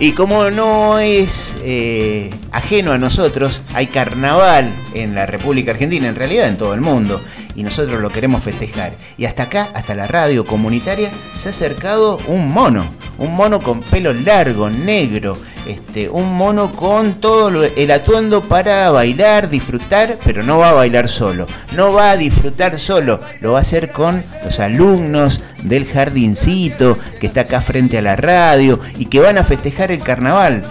Y como no es eh, ajeno a nosotros, hay carnaval en la República Argentina, en realidad en todo el mundo, y nosotros lo queremos festejar. Y hasta acá, hasta la radio comunitaria, se ha acercado un mono, un mono con pelo largo, negro, este, un mono con todo el atuendo para bailar, disfrutar, pero no va a bailar solo, no va a disfrutar solo, lo va a hacer con los alumnos del jardincito que está acá frente a la radio y que van a festejar el carnaval.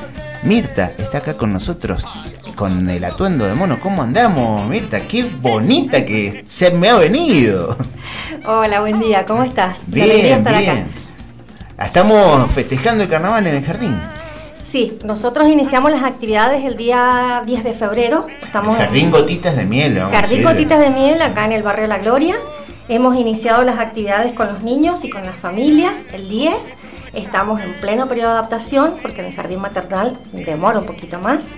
Mirta está acá con nosotros con el atuendo de mono. ¿Cómo andamos, Mirta? Qué bonita que se me ha venido. Hola, buen día, ¿cómo estás? Bien, estar acá. Estamos festejando el carnaval en el jardín. Sí, nosotros iniciamos las actividades el día 10 de febrero. Estamos Jardín Gotitas de Miel. Jardín Gotitas de Miel, acá en el barrio La Gloria. Hemos iniciado las actividades con los niños y con las familias el 10. Estamos en pleno periodo de adaptación porque en el jardín maternal demora un poquito más.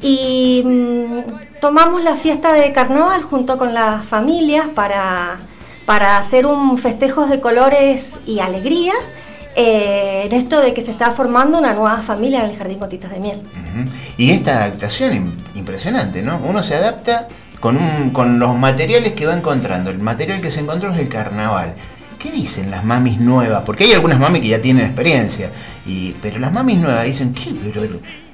Y mm, tomamos la fiesta de carnaval junto con las familias para, para hacer un festejo de colores y alegría eh, en esto de que se está formando una nueva familia en el Jardín Gotitas de Miel. Y esta adaptación impresionante, ¿no? Uno se adapta con, con los materiales que va encontrando. El material que se encontró es el carnaval. ¿Qué dicen las mamis nuevas? Porque hay algunas mamis que ya tienen experiencia, y, pero las mamis nuevas dicen, ¿qué? Pero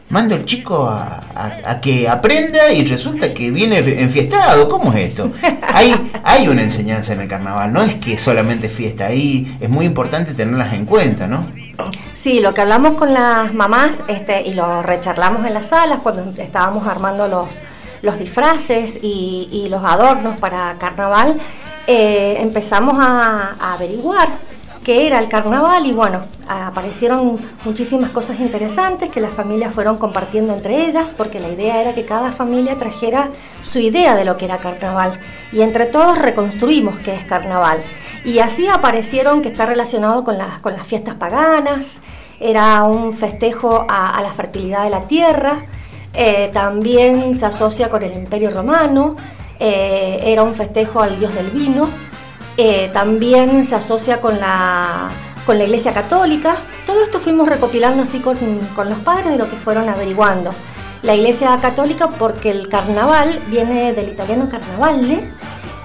mando al chico a, que aprenda y resulta que viene enfiestado. ¿Cómo es esto? Hay, hay una enseñanza en el carnaval, no es que solamente fiesta, ahí es muy importante tenerlas en cuenta, ¿no? Sí, lo que hablamos con las mamás este, y lo recharlamos en las salas cuando estábamos armando los, los disfraces y, los adornos para carnaval, eh, empezamos a averiguar que era el carnaval y bueno, aparecieron muchísimas cosas interesantes que las familias fueron compartiendo entre ellas porque la idea era que cada familia trajera su idea de lo que era carnaval y entre todos reconstruimos qué es carnaval. Y así aparecieron que está relacionado con las, con las fiestas paganas, era un festejo a, la fertilidad de la tierra, eh, también se asocia con el imperio romano, eh, era un festejo al dios del vino eh, también se asocia con la, con la Iglesia Católica. Todo esto fuimos recopilando así con, los padres de lo que fueron averiguando. La Iglesia Católica porque el carnaval viene del italiano carnavalle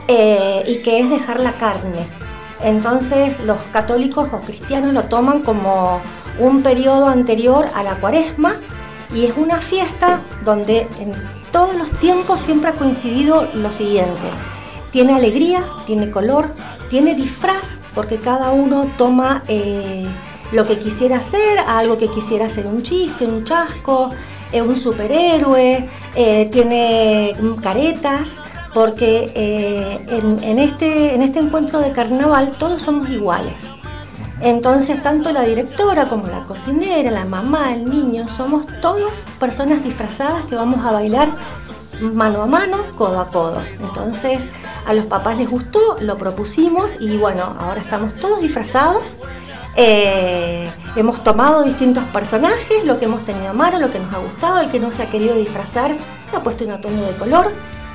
eh, y que es dejar la carne. Entonces los católicos o cristianos lo toman como un periodo anterior a la cuaresma y es una fiesta donde en todos los tiempos siempre ha coincidido lo siguiente tiene alegría, tiene color, tiene disfraz, porque cada uno toma eh, lo que quisiera hacer, algo que quisiera hacer un chiste, un chasco, eh, un superhéroe, eh, tiene caretas, porque en, este, en este encuentro de carnaval todos somos iguales. Entonces, tanto la directora como la cocinera, la mamá, el niño, somos todas personas disfrazadas que vamos a bailar mano a mano, codo a codo. Entonces a los papás les gustó, lo propusimos y bueno, ahora estamos todos disfrazados. Eh, hemos tomado distintos personajes, lo que hemos tenido a mano, lo que nos ha gustado, el que no se ha querido disfrazar, se ha puesto un atuendo de color,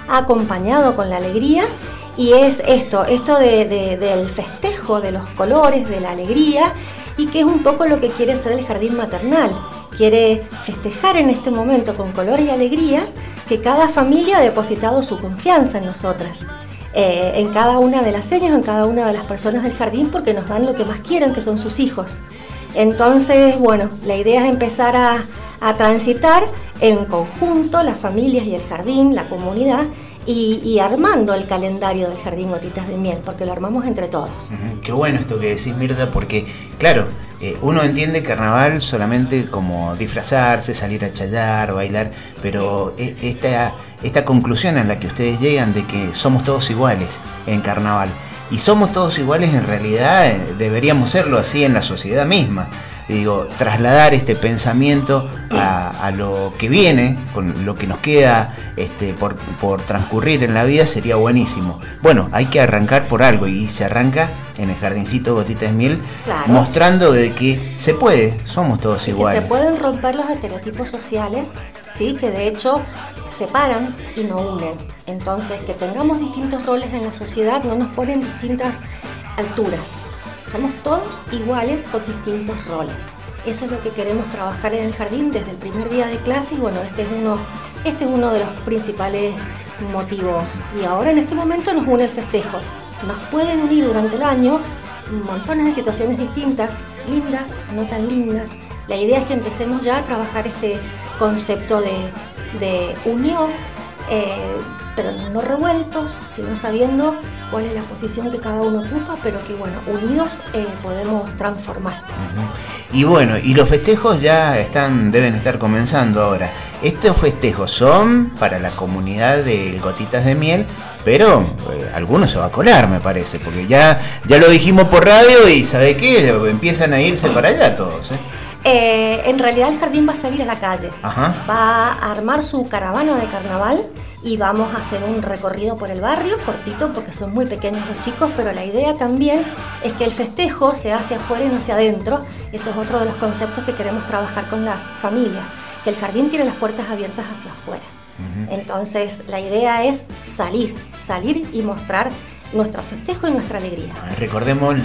ha acompañado con la alegría y es esto, esto del festejo de los colores, de la alegría y que es un poco lo que quiere ser el jardín maternal quiere festejar en este momento con color y alegrías que cada familia ha depositado su confianza en nosotras. Eh, en cada una de las señas, en cada una de las personas del jardín, porque nos dan lo que más quieren, que son sus hijos. Entonces, bueno, la idea es empezar a, a transitar en conjunto las familias y el jardín, la comunidad, y, armando el calendario del Jardín Gotitas de Miel, porque lo armamos entre todos. Qué bueno esto que decís, Mirta, porque, claro, eh, uno entiende carnaval solamente como disfrazarse, salir a chayar, bailar, pero e, esta, esta conclusión en la que ustedes llegan de que somos todos iguales en carnaval, y somos todos iguales en realidad, eh, deberíamos serlo así en la sociedad misma digo, trasladar este pensamiento a, lo que viene, con lo que nos queda este, por, transcurrir en la vida, sería buenísimo. Bueno, hay que arrancar por algo y se arranca en el jardincito Gotitas Miel, mostrando de que se puede, somos todos iguales. se pueden romper los estereotipos sociales, ¿sí? que de hecho separan y no unen. Entonces, que tengamos distintos roles en la sociedad no nos ponen distintas alturas. Somos todos iguales con distintos roles. Eso es lo que queremos trabajar en el jardín desde el primer día de clase y bueno, este es uno, este es uno de los principales motivos. Y ahora en este momento nos une el festejo. Nos pueden unir durante el año montones de situaciones distintas, lindas, no tan lindas. La idea es que empecemos ya a trabajar este concepto de, unión, eh, pero no revueltos, sino sabiendo cuál es la posición que cada uno ocupa, pero que bueno, unidos eh, podemos transformar. Y bueno, y los festejos ya están, deben estar comenzando ahora. Estos festejos son para la comunidad de Gotitas de Miel, pero eh, algunos se va a colar, me parece, porque ya, ya lo dijimos por radio y ¿sabe qué? Empiezan a irse para allá todos. ¿eh? Eh, en realidad el jardín va a salir a la calle, va a armar su caravana de carnaval y vamos a hacer un recorrido por el barrio, cortito porque son muy pequeños los chicos, pero la idea también es que el festejo se hace afuera y no hacia adentro. Eso es otro de los conceptos que queremos trabajar con las familias, que el jardín tiene las puertas abiertas hacia afuera. Entonces la idea es salir, salir y mostrar nuestro festejo y nuestra alegría. Recordemos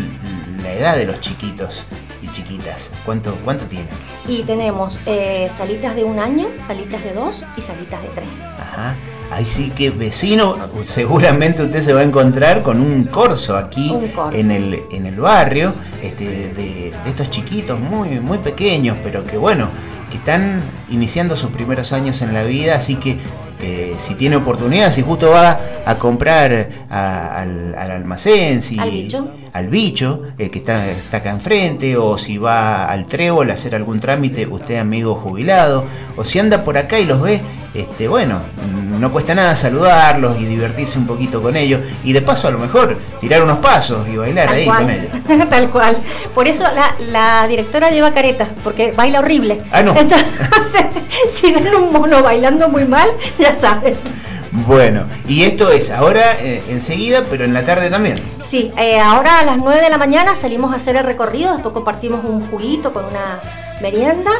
la edad de los chiquitos chiquitas. ¿Cuánto, cuánto tienen? Y tenemos eh, salitas de un año, salitas de dos y salitas de tres. Ajá. Ahí sí que vecino, seguramente usted se va a encontrar con un corso aquí En, el, en el barrio, este, de, de, estos chiquitos muy, muy pequeños, pero que bueno, que están iniciando sus primeros años en la vida, así que eh, si tiene oportunidad, si justo va a comprar al, almacén, si, al bicho, eh, que está, está, acá enfrente, o si va al trébol a hacer algún trámite, usted amigo jubilado, o si anda por acá y los ve, este, bueno, no cuesta nada saludarlos y divertirse un poquito con ellos, y de paso a lo mejor tirar unos pasos y bailar ahí con ellos. Tal cual. Por eso la, directora lleva careta, porque baila horrible. Ah, no. Entonces, si ven un mono bailando muy mal, ya saben. Bueno, y esto es ahora eh, enseguida, pero en la tarde también. Sí, eh, ahora a las 9 de la mañana salimos a hacer el recorrido, después compartimos un juguito con una merienda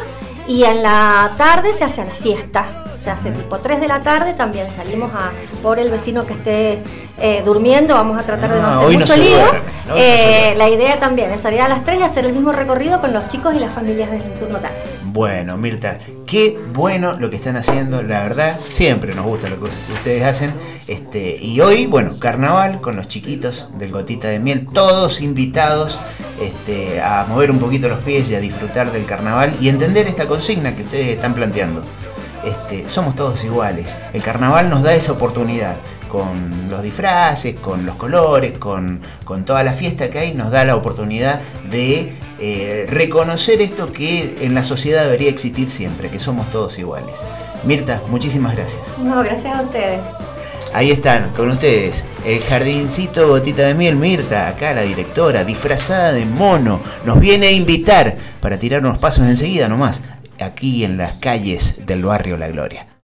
y en la tarde se hace la siesta se hace tipo 3 de la tarde, también salimos a por el vecino que esté eh, durmiendo, vamos a tratar de no ah, hacer mucho lío. Eh, la idea también es salir a las 3 y hacer el mismo recorrido con los chicos y las familias del turno tarde. Bueno, Mirta, qué bueno lo que están haciendo, la verdad, siempre nos gusta lo que ustedes hacen. Este, y hoy, bueno, carnaval con los chiquitos del Gotita de Miel, todos invitados este, a mover un poquito los pies y a disfrutar del carnaval y entender esta consigna que ustedes están planteando. Este, somos todos iguales. El carnaval nos da esa oportunidad con los disfraces, con los colores, con, toda la fiesta que hay, nos da la oportunidad de eh, reconocer esto que en la sociedad debería existir siempre, que somos todos iguales. Mirta, muchísimas gracias. No, gracias a ustedes. Ahí están, con ustedes, el jardincito Gotita de Miel, Mirta, acá la directora, disfrazada de mono, nos viene a invitar para tirar unos pasos enseguida nomás aquí en las calles del barrio La Gloria.